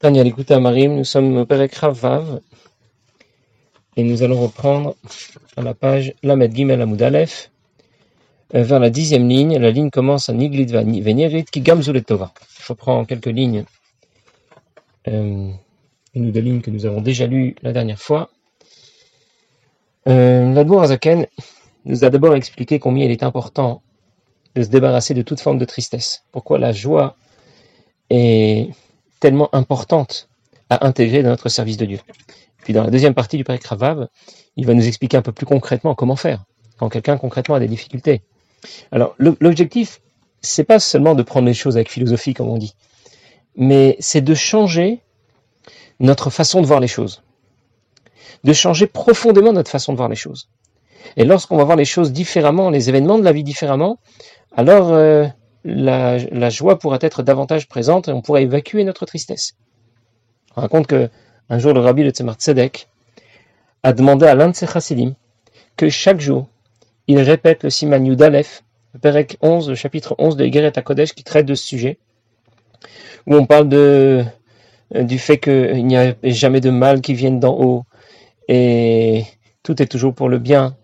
Tania l'écoute à Marim, nous sommes au Perek Vav et nous allons reprendre à la page Lamed Gimel Amud Aleph euh, vers la dixième ligne. La ligne commence à Niglit Venerit qui Tova. Je reprends quelques lignes, euh, une ou deux lignes que nous avons déjà lues la dernière fois. Euh, Azaken nous a d'abord expliqué combien il est important de se débarrasser de toute forme de tristesse. Pourquoi la joie est tellement importante à intégrer dans notre service de Dieu. Puis dans la deuxième partie du Père Kravav, il va nous expliquer un peu plus concrètement comment faire quand quelqu'un concrètement a des difficultés. Alors l'objectif, c'est pas seulement de prendre les choses avec philosophie comme on dit, mais c'est de changer notre façon de voir les choses, de changer profondément notre façon de voir les choses. Et lorsqu'on va voir les choses différemment, les événements de la vie différemment, alors euh, la, joie pourra être davantage présente et on pourra évacuer notre tristesse. On raconte que un jour le rabbi de Tzemar Tzedek a demandé à l'un de ses chassidim que chaque jour il répète le siman Yudalef, le Perek 11, le chapitre 11 de Egeret HaKodesh qui traite de ce sujet, où on parle de, du fait qu'il n'y a jamais de mal qui vienne d'en haut et tout est toujours pour le bien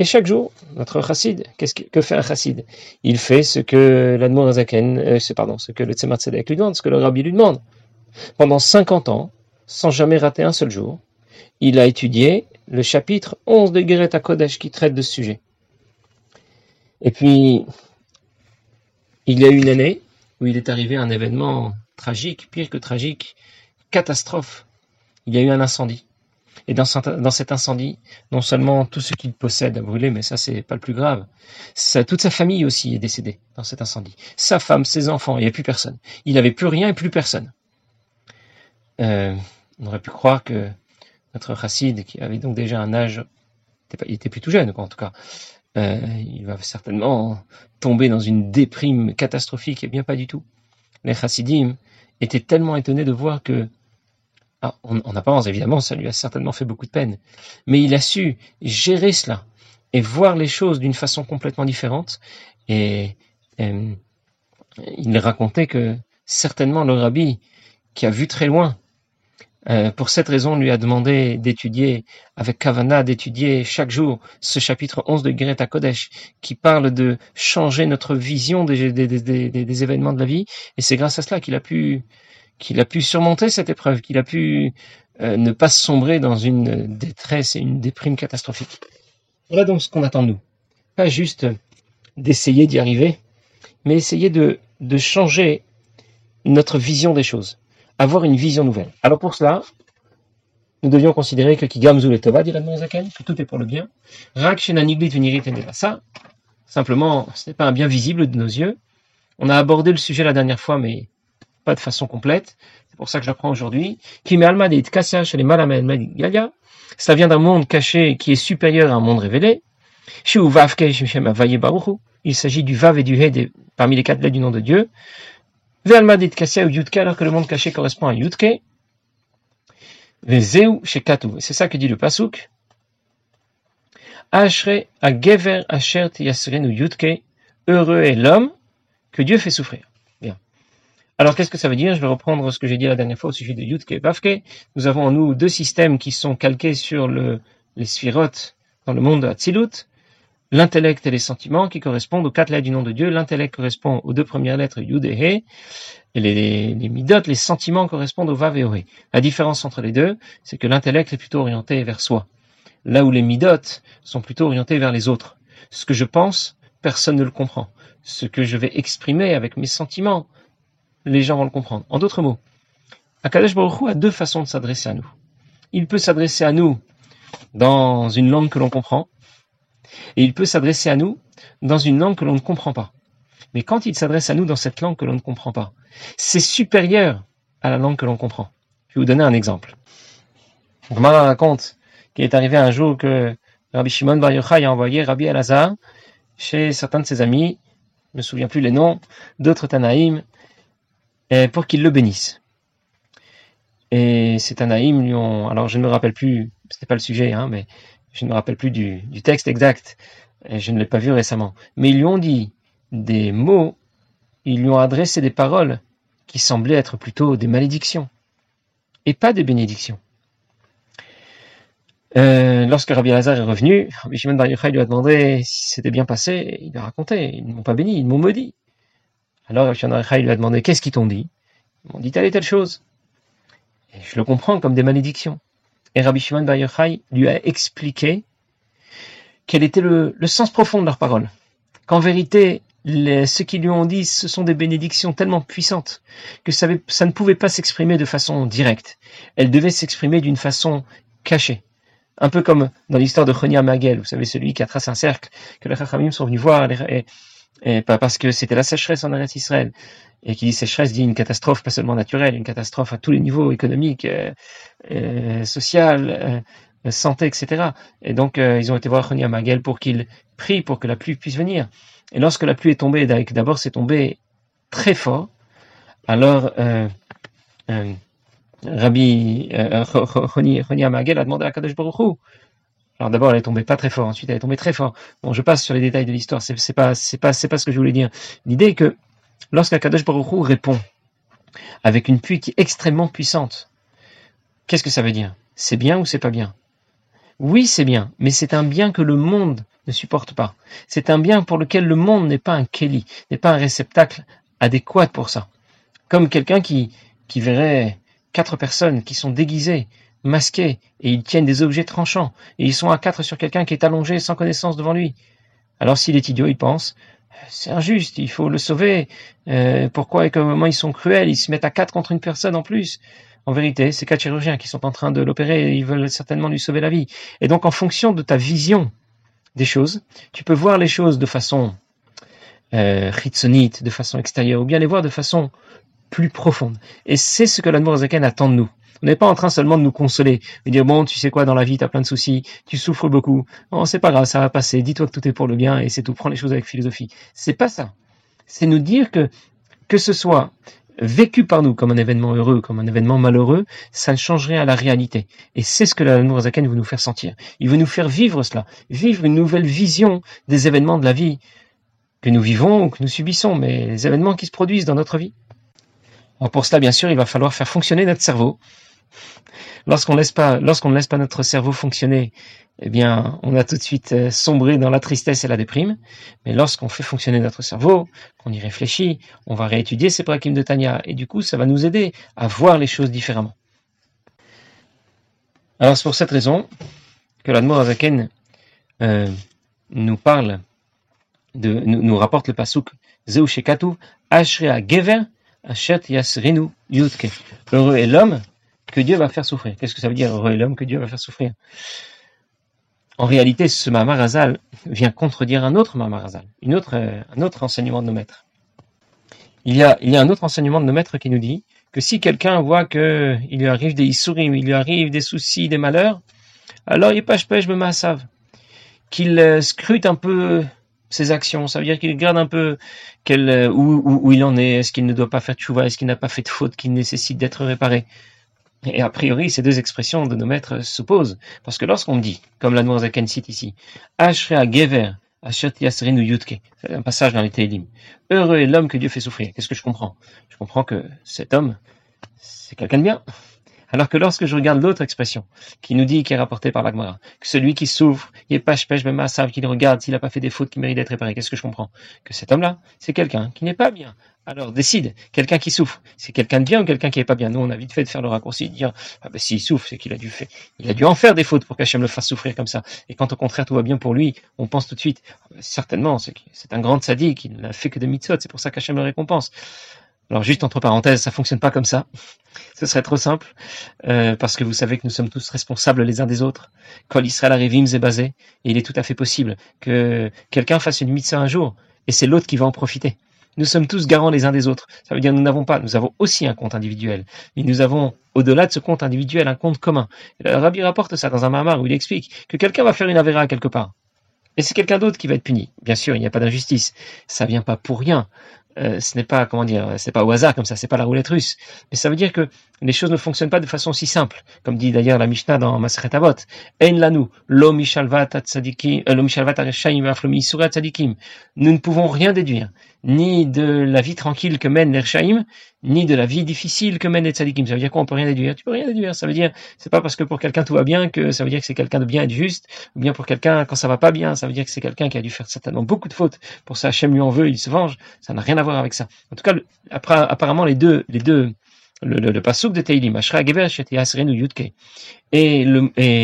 et chaque jour, notre chassid, qu'est-ce que, fait un chassid? Il fait ce que l'Admorazaken, euh, pardon, ce que le Tzemar Tzedek lui demande, ce que le rabbi lui demande. Pendant 50 ans, sans jamais rater un seul jour, il a étudié le chapitre 11 de Geret Kodesh qui traite de ce sujet. Et puis, il y a eu une année où il est arrivé un événement tragique, pire que tragique, catastrophe. Il y a eu un incendie. Et dans, cet incendie, non seulement tout ce qu'il possède a brûlé, mais ça c'est pas le plus grave. toute sa famille aussi est décédée dans cet incendie. Sa femme, ses enfants, il n'y a plus personne. Il n'avait plus rien et plus personne. Euh, on aurait pu croire que notre chassid, qui avait donc déjà un âge, il était plus tout jeune, en tout cas, euh, il va certainement tomber dans une déprime catastrophique, et bien pas du tout. Les chassidim étaient tellement étonnés de voir que ah, on, on apparence, évidemment, ça lui a certainement fait beaucoup de peine. Mais il a su gérer cela et voir les choses d'une façon complètement différente. Et, euh, il racontait que certainement le rabbi, qui a vu très loin, euh, pour cette raison, lui a demandé d'étudier avec Kavana, d'étudier chaque jour ce chapitre 11 de Greta Kodesh, qui parle de changer notre vision des, des événements de la vie. Et c'est grâce à cela qu'il a pu qu'il a pu surmonter cette épreuve, qu'il a pu euh, ne pas sombrer dans une détresse et une déprime catastrophique. Voilà donc ce qu'on attend de nous. Pas juste d'essayer d'y arriver, mais essayer de, changer notre vision des choses, avoir une vision nouvelle. Alors pour cela, nous devions considérer que dit que tout est pour le bien. Rak Ça, simplement, ce n'est pas un bien visible de nos yeux. On a abordé le sujet la dernière fois, mais de façon complète. C'est pour ça que j'apprends aujourd'hui. Cela vient d'un monde caché qui est supérieur à un monde révélé. Il s'agit du Vav et du He parmi les quatre lettres du nom de Dieu. alors que le monde caché correspond à Yudke. C'est ça que dit le Pasuk. Ashre a Gever Asher Yudke. Heureux est l'homme que Dieu fait souffrir. Alors qu'est-ce que ça veut dire? Je vais reprendre ce que j'ai dit la dernière fois au sujet de Yutke et Bafke. Nous avons en nous deux systèmes qui sont calqués sur le, les sphirotes dans le monde de Hatzilut. L'intellect et les sentiments qui correspondent aux quatre lettres du nom de Dieu. L'intellect correspond aux deux premières lettres Yud et He. Et les, les midot, les sentiments correspondent au Vav et au. La différence entre les deux, c'est que l'intellect est plutôt orienté vers soi. Là où les midot sont plutôt orientés vers les autres. Ce que je pense, personne ne le comprend. Ce que je vais exprimer avec mes sentiments, les gens vont le comprendre. En d'autres mots, Akadosh Baruch Hu a deux façons de s'adresser à nous. Il peut s'adresser à nous dans une langue que l'on comprend, et il peut s'adresser à nous dans une langue que l'on ne comprend pas. Mais quand il s'adresse à nous dans cette langue que l'on ne comprend pas, c'est supérieur à la langue que l'on comprend. Je vais vous donner un exemple. Gmara raconte qu'il est arrivé un jour que Rabbi Shimon Bar Yochai a envoyé Rabbi Elazar chez certains de ses amis, je ne me souviens plus les noms, d'autres Tanaïm, pour qu'il le bénisse. Et ces Tanaïm lui ont, alors je ne me rappelle plus, c'était pas le sujet, hein, mais je ne me rappelle plus du, texte exact, je ne l'ai pas vu récemment, mais ils lui ont dit des mots, ils lui ont adressé des paroles qui semblaient être plutôt des malédictions et pas des bénédictions. Euh, lorsque Rabbi Lazar est revenu, Rabbi Shimon Bar Yochai lui a demandé si c'était bien passé. Il a raconté, ils ne m'ont pas béni, ils m'ont maudit. Alors Bar Yochai lui a demandé qu'est-ce qu'ils t'ont dit? Ils m'ont dit telle et telle chose. Je le comprends comme des malédictions. Et Rabbi Shimon Bar Yochai lui a expliqué quel était le, sens profond de leurs paroles. Qu'en vérité, les, ceux qui lui ont dit ce sont des bénédictions tellement puissantes que ça, ne pouvait pas s'exprimer de façon directe. Elles devaient s'exprimer d'une façon cachée. Un peu comme dans l'histoire de Chonia Magel, vous savez, celui qui a tracé un cercle, que les Chachamim sont venus voir, pas parce que c'était la sécheresse en Eretz Israël. Et qui dit sécheresse dit une catastrophe pas seulement naturelle, une catastrophe à tous les niveaux économiques, euh, euh, social, euh, santé, etc. Et donc ils ont été voir Chonia Magel pour qu'il prie pour que la pluie puisse venir. Et lorsque la pluie est tombée, d'abord c'est tombé très fort, alors Rabbi euh, Choni Amagel a demandé à Kadosh Baruch Alors d'abord, elle est tombée pas très fort, ensuite elle est tombée très fort. Bon, je passe sur les détails de l'histoire, c'est, c'est pas, c'est pas, c'est ce que je voulais dire. L'idée est que lorsqu'Akadosh Baruch répond avec une pluie qui est extrêmement puissante, qu'est-ce que ça veut dire? C'est bien ou c'est pas bien? Oui, c'est bien, mais c'est un bien que le monde ne supporte pas. C'est un bien pour lequel le monde n'est pas un keli, n'est pas un réceptacle adéquat pour ça. Comme quelqu'un qui, qui verrait quatre personnes qui sont déguisées, masquées, et ils tiennent des objets tranchants, et ils sont à quatre sur quelqu'un qui est allongé sans connaissance devant lui. Alors s'il est idiot, il pense, c'est injuste, il faut le sauver. Euh, pourquoi et comment ils sont cruels Ils se mettent à quatre contre une personne en plus. En vérité, c'est quatre chirurgiens qui sont en train de l'opérer et ils veulent certainement lui sauver la vie. Et donc, en fonction de ta vision des choses, tu peux voir les choses de façon euh, de façon extérieure, ou bien les voir de façon plus profonde. Et c'est ce que l'amour Zaken attend de nous. On n'est pas en train seulement de nous consoler, de dire bon, tu sais quoi, dans la vie, tu as plein de soucis, tu souffres beaucoup. Non, c'est pas grave, ça va passer. Dis-toi que tout est pour le bien et c'est tout. Prends les choses avec philosophie. C'est pas ça. C'est nous dire que que ce soit vécu par nous comme un événement heureux, comme un événement malheureux, ça ne change rien à la réalité. Et c'est ce que l'amour Zaken veut nous faire sentir. Il veut nous faire vivre cela, vivre une nouvelle vision des événements de la vie que nous vivons ou que nous subissons, mais les événements qui se produisent dans notre vie pour cela, bien sûr, il va falloir faire fonctionner notre cerveau. Lorsqu'on ne laisse pas notre cerveau fonctionner, eh bien, on a tout de suite euh, sombré dans la tristesse et la déprime. Mais lorsqu'on fait fonctionner notre cerveau, qu'on y réfléchit, on va réétudier ces prakim de Tanya, et du coup, ça va nous aider à voir les choses différemment. Alors, c'est pour cette raison que l'Admor Azaken euh, nous parle, nous, rapporte le pasuk Zeu Shekatu, Ashrea Gever, Yasrinu Yudke. Heureux est l'homme que Dieu va faire souffrir. Qu'est-ce que ça veut dire, heureux est l'homme que Dieu va faire souffrir? En réalité, ce Mamarazal vient contredire un autre Mamarazal, une autre, euh, un autre enseignement de nos maîtres. Il y, a, il y a un autre enseignement de nos maîtres qui nous dit que si quelqu'un voit qu'il lui arrive des issourim, il lui arrive des soucis, des malheurs, alors il pêche pêche me savent qu'il euh, scrute un peu ses actions. Ça veut dire qu'il regarde un peu quel, euh, où, où, il en est. Est-ce qu'il ne doit pas faire de chouva Est-ce qu'il n'a pas fait de faute qui nécessite d'être réparé? Et a priori, ces deux expressions de nos maîtres s'opposent. Parce que lorsqu'on dit, comme la Noirzaken cite ici, Ashrea Gever, ou Yutke, c'est un passage dans les Télim. Heureux est l'homme que Dieu fait souffrir. Qu'est-ce que je comprends? Je comprends que cet homme, c'est quelqu'un de bien. Alors que lorsque je regarde l'autre expression, qui nous dit, qui est rapportée par l'Agmara, que celui qui souffre, il est pêche pêche même savent qu'il regarde s'il n'a pas fait des fautes qui méritent d'être réparées, qu'est-ce que je comprends? Que cet homme-là, c'est quelqu'un qui n'est pas bien. Alors décide, quelqu'un qui souffre, c'est quelqu'un de bien ou quelqu'un qui n'est pas bien? Nous, on a vite fait de faire le raccourci, de dire, ah ben s'il souffre, c'est qu'il a dû faire, il a dû en faire des fautes pour qu'Hachem le fasse souffrir comme ça. Et quand au contraire tout va bien pour lui, on pense tout de suite, certainement, c'est un grand sadique, qui n'a fait que des mitzvot, c'est pour ça qu'Hachem le récompense. Alors juste entre parenthèses, ça fonctionne pas comme ça. Ce serait trop simple, euh, parce que vous savez que nous sommes tous responsables les uns des autres. Quand l'Israël arrivim est basé, et il est tout à fait possible que quelqu'un fasse une mitzvah un jour, et c'est l'autre qui va en profiter. Nous sommes tous garants les uns des autres. Ça veut dire que nous n'avons pas, nous avons aussi un compte individuel, mais nous avons au-delà de ce compte individuel un compte commun. le Rabbi rapporte ça dans un mamar où il explique que quelqu'un va faire une avéra quelque part. Et c'est quelqu'un d'autre qui va être puni. Bien sûr, il n'y a pas d'injustice. Ça vient pas pour rien. Euh, ce n'est pas comment dire, c'est pas au hasard comme ça, c'est pas la roulette russe. Mais ça veut dire que les choses ne fonctionnent pas de façon si simple, comme dit d'ailleurs la Mishnah dans Maseret Avot. En lanu, lo mishalvat tzadikim, euh, lo. Nous ne pouvons rien déduire, ni de la vie tranquille que mènent les Rechaim, ni de la vie difficile que mènent les tzadikim. Ça veut dire quoi On peut rien déduire? Tu peux rien déduire. Ça veut dire, c'est pas parce que pour quelqu'un tout va bien que ça veut dire que c'est quelqu'un de bien et de juste, ou bien pour quelqu'un quand ça va pas bien, ça veut dire que c'est quelqu'un qui a dû faire certainement beaucoup de fautes. Pour ça, Hachem lui en veut, il se venge. Ça n'a rien à voir avec ça. En tout cas, apparemment, les deux, les deux, le, le, le de Teilim, Ashra Gever Asrenu Yudke, et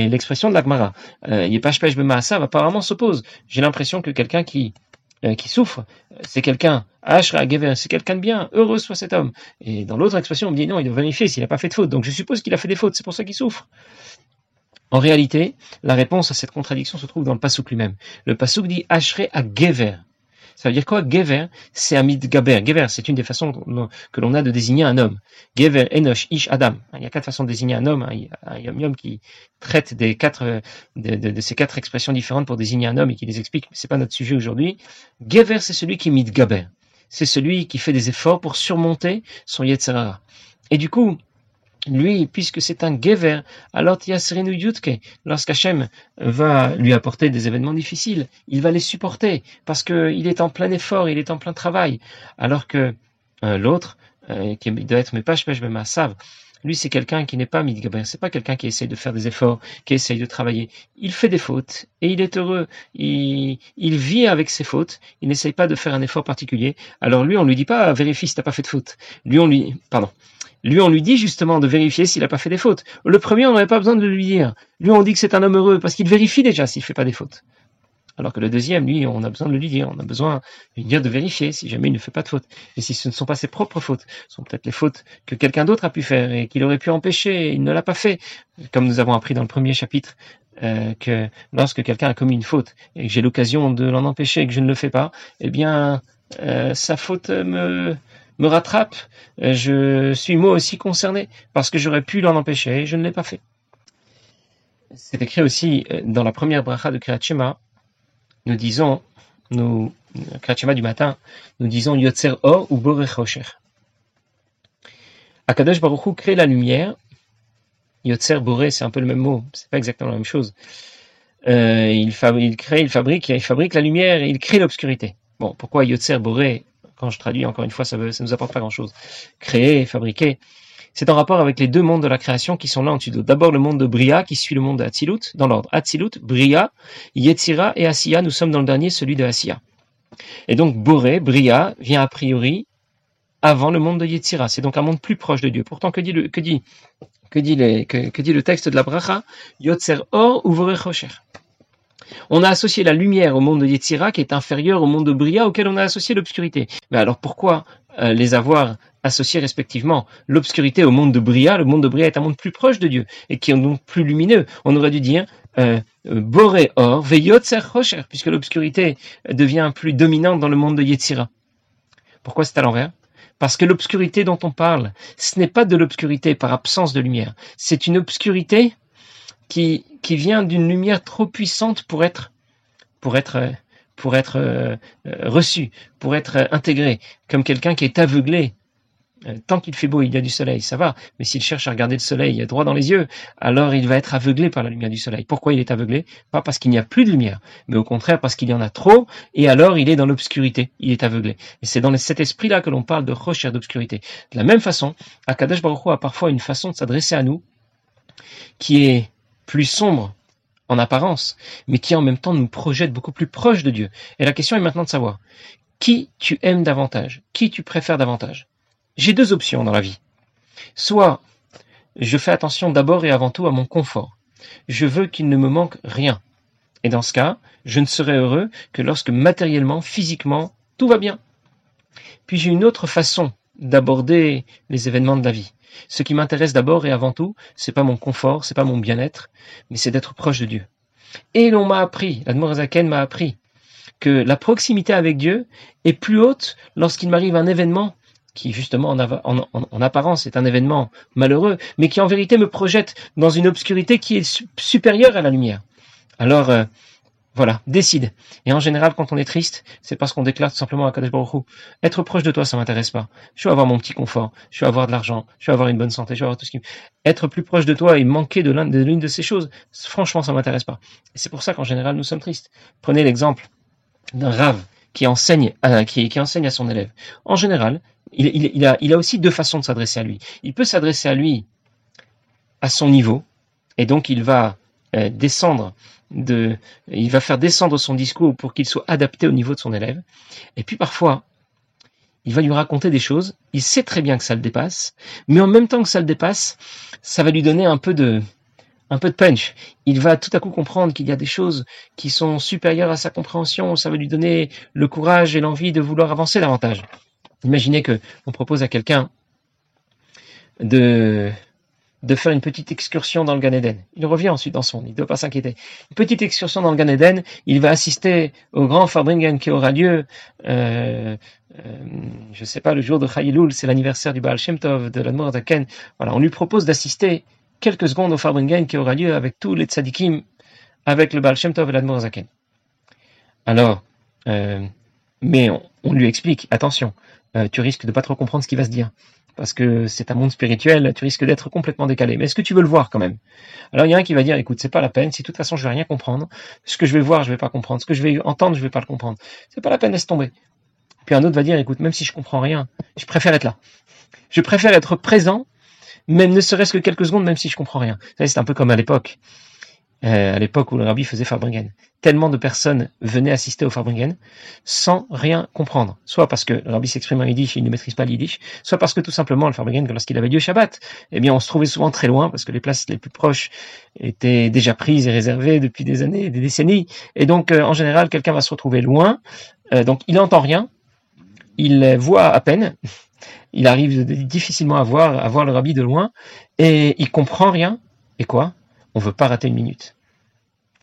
l'expression de l'Agmara, euh, Yepash Pesh Bemasav, apparemment s'oppose. J'ai l'impression que quelqu'un qui, euh, qui souffre, c'est quelqu'un, Ashra Gever, c'est quelqu'un de bien, heureux soit cet homme. Et dans l'autre expression, on me dit non, il doit vérifier s'il n'a pas fait de faute. Donc je suppose qu'il a fait des fautes, c'est pour ça qu'il souffre. En réalité, la réponse à cette contradiction se trouve dans le pasuk lui-même. Le pasuk dit Ashre à. Ça veut dire quoi? Gever, c'est Amid Gaber. Gever, c'est une des façons que l'on a de désigner un homme. Gever, Enosh, Ish, Adam. Il y a quatre façons de désigner un homme. Un yom qui traite des quatre, de, ces quatre expressions différentes pour désigner un homme et qui les explique. Mais c'est pas notre sujet aujourd'hui. Gever, c'est celui qui Mid Gaber. C'est celui qui fait des efforts pour surmonter son Yetzerara. Et du coup, lui, puisque c'est un gever, alors Tiasrenu Yutke, lorsqu'Hachem va lui apporter des événements difficiles, il va les supporter, parce qu'il est en plein effort, il est en plein travail, alors que euh, l'autre, euh, qui doit être Mepash Pesh Sav, lui, c'est quelqu'un qui n'est pas Midgaber, c'est pas quelqu'un qui essaye de faire des efforts, qui essaye de travailler. Il fait des fautes et il est heureux. Il, il vit avec ses fautes. Il n'essaye pas de faire un effort particulier. Alors lui, on lui dit pas vérifie si t'as pas fait de faute. Lui, on lui, pardon. Lui, on lui dit justement de vérifier s'il n'a pas fait des fautes. Le premier, on n'avait pas besoin de lui dire. Lui, on dit que c'est un homme heureux parce qu'il vérifie déjà s'il fait pas des fautes. Alors que le deuxième, lui, on a besoin de lui dire, on a besoin de lui dire de vérifier si jamais il ne fait pas de fautes. Et si ce ne sont pas ses propres fautes, ce sont peut-être les fautes que quelqu'un d'autre a pu faire et qu'il aurait pu empêcher, et il ne l'a pas fait. Comme nous avons appris dans le premier chapitre, euh, que lorsque quelqu'un a commis une faute et que j'ai l'occasion de l'en empêcher et que je ne le fais pas, eh bien, euh, sa faute me, me rattrape, euh, je suis moi aussi concerné parce que j'aurais pu l'en empêcher et je ne l'ai pas fait. C'est écrit aussi dans la première bracha de Kriyat nous disons, nous, Kriyat du matin, nous disons Yotzer Or ou Borechosher. Akadosh Baruch crée la lumière. Yotzer Boré, c'est un peu le même mot, c'est pas exactement la même chose. Euh, il, il, crée, il fabrique, il fabrique la lumière et il crée l'obscurité. Bon, pourquoi Yotzer Boré quand je traduis, encore une fois, ça ne nous apporte pas grand-chose. Créer, fabriquer, c'est en rapport avec les deux mondes de la création qui sont là en dessous. D'abord le monde de Bria qui suit le monde de dans l'ordre. Atzilut, Bria, Yetzira et Asiya, nous sommes dans le dernier, celui de Asiya. Et donc Boré, Bria, vient a priori avant le monde de Yetzira. C'est donc un monde plus proche de Dieu. Pourtant, que dit le, texte de la bracha? Yotzer Or ou Chocher. On a associé la lumière au monde de Yetzira qui est inférieur au monde de Bria auquel on a associé l'obscurité. Mais alors pourquoi euh, les avoir associés respectivement l'obscurité au monde de Bria Le monde de Bria est un monde plus proche de Dieu et qui est donc plus lumineux. On aurait dû dire euh, euh Boré Or, Veyotzer Rocher, puisque l'obscurité devient plus dominante dans le monde de Yetzira. Pourquoi c'est à l'envers? Parce que l'obscurité dont on parle, ce n'est pas de l'obscurité par absence de lumière, c'est une obscurité qui, vient d'une lumière trop puissante pour être, pour être, pour être euh, reçu, pour être intégré, comme quelqu'un qui est aveuglé. Euh, tant qu'il fait beau, il y a du soleil, ça va. Mais s'il cherche à regarder le soleil droit dans les yeux, alors il va être aveuglé par la lumière du soleil. Pourquoi il est aveuglé? Pas parce qu'il n'y a plus de lumière, mais au contraire parce qu'il y en a trop, et alors il est dans l'obscurité, il est aveuglé. Et c'est dans cet esprit-là que l'on parle de recherche d'obscurité. De la même façon, Akadash Baruch Hu a parfois une façon de s'adresser à nous qui est plus sombre en apparence, mais qui en même temps nous projette beaucoup plus proche de Dieu. Et la question est maintenant de savoir qui tu aimes davantage, qui tu préfères davantage? J'ai deux options dans la vie. Soit je fais attention d'abord et avant tout à mon confort. Je veux qu'il ne me manque rien. Et dans ce cas, je ne serai heureux que lorsque matériellement, physiquement, tout va bien. Puis j'ai une autre façon d'aborder les événements de la vie. Ce qui m'intéresse d'abord et avant tout, c'est pas mon confort, c'est pas mon bien-être, mais c'est d'être proche de Dieu. Et l'on m'a appris, l'Admorazaken m'a appris, que la proximité avec Dieu est plus haute lorsqu'il m'arrive un événement qui justement en, apparence est un événement malheureux, mais qui en vérité me projette dans une obscurité qui est supérieure à la lumière. Alors, euh, Voilà, décide. Et en général, quand on est triste, c'est parce qu'on déclare tout simplement à Kadesh Baruch être proche de toi, ça m'intéresse pas. Je veux avoir mon petit confort, je veux avoir de l'argent, je veux avoir une bonne santé, je veux avoir tout ce qui... Être plus proche de toi et manquer de l'une de, ces choses, franchement, ça m'intéresse pas. Et c'est pour ça qu'en général, nous sommes tristes. Prenez l'exemple d'un rave qui enseigne, à, qui, enseigne à son élève. En général, il, a, aussi deux façons de s'adresser à lui. Il peut s'adresser à lui à son niveau, et donc il va euh, descendre de, il va faire descendre son discours pour qu'il soit adapté au niveau de son élève. Et puis parfois, il va lui raconter des choses. Il sait très bien que ça le dépasse, mais en même temps que ça le dépasse, ça va lui donner un peu de, un peu de punch. Il va tout à coup comprendre qu'il y a des choses qui sont supérieures à sa compréhension. Ça va lui donner le courage et l'envie de vouloir avancer davantage. Imaginez que on propose à quelqu'un de de faire une petite excursion dans le Gan Eden. Il revient ensuite dans son, il ne doit pas s'inquiéter. Une petite excursion dans le Gan Eden, il va assister au grand Farbringen qui aura lieu, euh, euh, je sais pas, le jour de Chayilul, c'est l'anniversaire du Baal Shem Tov, de l'Admor Zaken. Voilà, on lui propose d'assister quelques secondes au Farbringen qui aura lieu avec tous les tzadikim, avec le Baal Shem Tov et l'Admor Zaken. Alors, euh, mais on, lui explique, attention, euh, tu risques de pas trop comprendre ce qui va se dire parce que c'est un monde spirituel, tu risques d'être complètement décalé. Mais est-ce que tu veux le voir quand même? Alors il y a un qui va dire, écoute, c'est pas la peine, si de toute façon je vais rien comprendre, ce que je vais voir, je vais pas comprendre, ce que je vais entendre, je vais pas le comprendre. C'est pas la peine, laisse tomber. Puis un autre va dire, écoute, même si je comprends rien, je préfère être là. Je préfère être présent, même ne serait-ce que quelques secondes, même si je comprends rien. C'est un peu comme à l'époque. Euh, à l'époque où le rabbi faisait Farbringen. Tellement de personnes venaient assister au Farbringen sans rien comprendre. Soit parce que le rabbi s'exprime en yiddish et il ne maîtrise pas le yiddish, soit parce que tout simplement le Farbringen, lorsqu'il avait lieu Shabbat, eh bien on se trouvait souvent très loin parce que les places les plus proches étaient déjà prises et réservées depuis des années, des décennies. Et donc euh, en général, quelqu'un va se retrouver loin, euh, donc il n'entend rien, il voit à peine, il arrive difficilement à voir, à voir le rabbi de loin, et il comprend rien. Et quoi? On veut pas rater une minute.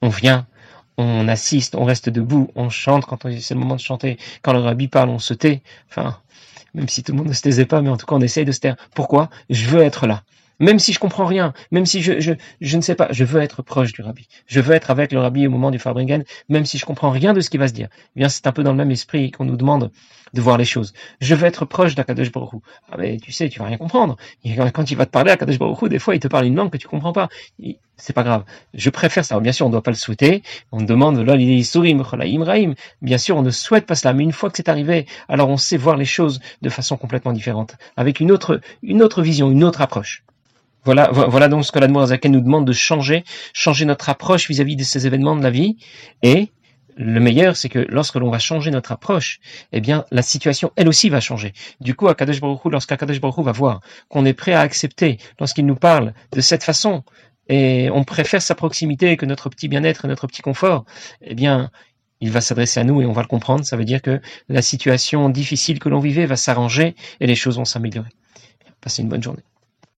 On vient, on assiste, on reste debout, on chante quand c'est le moment de chanter. Quand le rabbi parle, on se tait. Enfin, même si tout le monde ne se taisait pas, mais en tout cas, on essaye de se taire. Pourquoi? Je veux être là. Même si je comprends rien, même si je, je, je ne sais pas, je veux être proche du rabbi. Je veux être avec le rabbi au moment du Farbringen, même si je comprends rien de ce qui va se dire. Eh bien, c'est un peu dans le même esprit qu'on nous demande de voir les choses. Je veux être proche d'Akadosh Baruch Ah, mais tu sais, tu vas rien comprendre. Quand il va te parler, Akadosh Baruch des fois, il te parle une langue que tu comprends pas. C'est pas grave. Je préfère ça. Bien sûr, on ne doit pas le souhaiter. On demande, Bien sûr, on ne souhaite pas cela. Mais une fois que c'est arrivé, alors on sait voir les choses de façon complètement différente. Avec une autre, une autre vision, une autre approche. Voilà, voilà donc ce que l'Admorazaken nous demande de changer, changer notre approche vis-à-vis de ces événements de la vie. Et le meilleur, c'est que lorsque l'on va changer notre approche, eh bien, la situation, elle aussi, va changer. Du coup, Akadosh Baruch lorsqu'Akadosh Baruch va voir qu'on est prêt à accepter, lorsqu'il nous parle de cette façon, et on préfère sa proximité que notre petit bien-être et notre petit confort, eh bien, il va s'adresser à nous et on va le comprendre. Ça veut dire que la situation difficile que l'on vivait va s'arranger et les choses vont s'améliorer. Passez une bonne journée.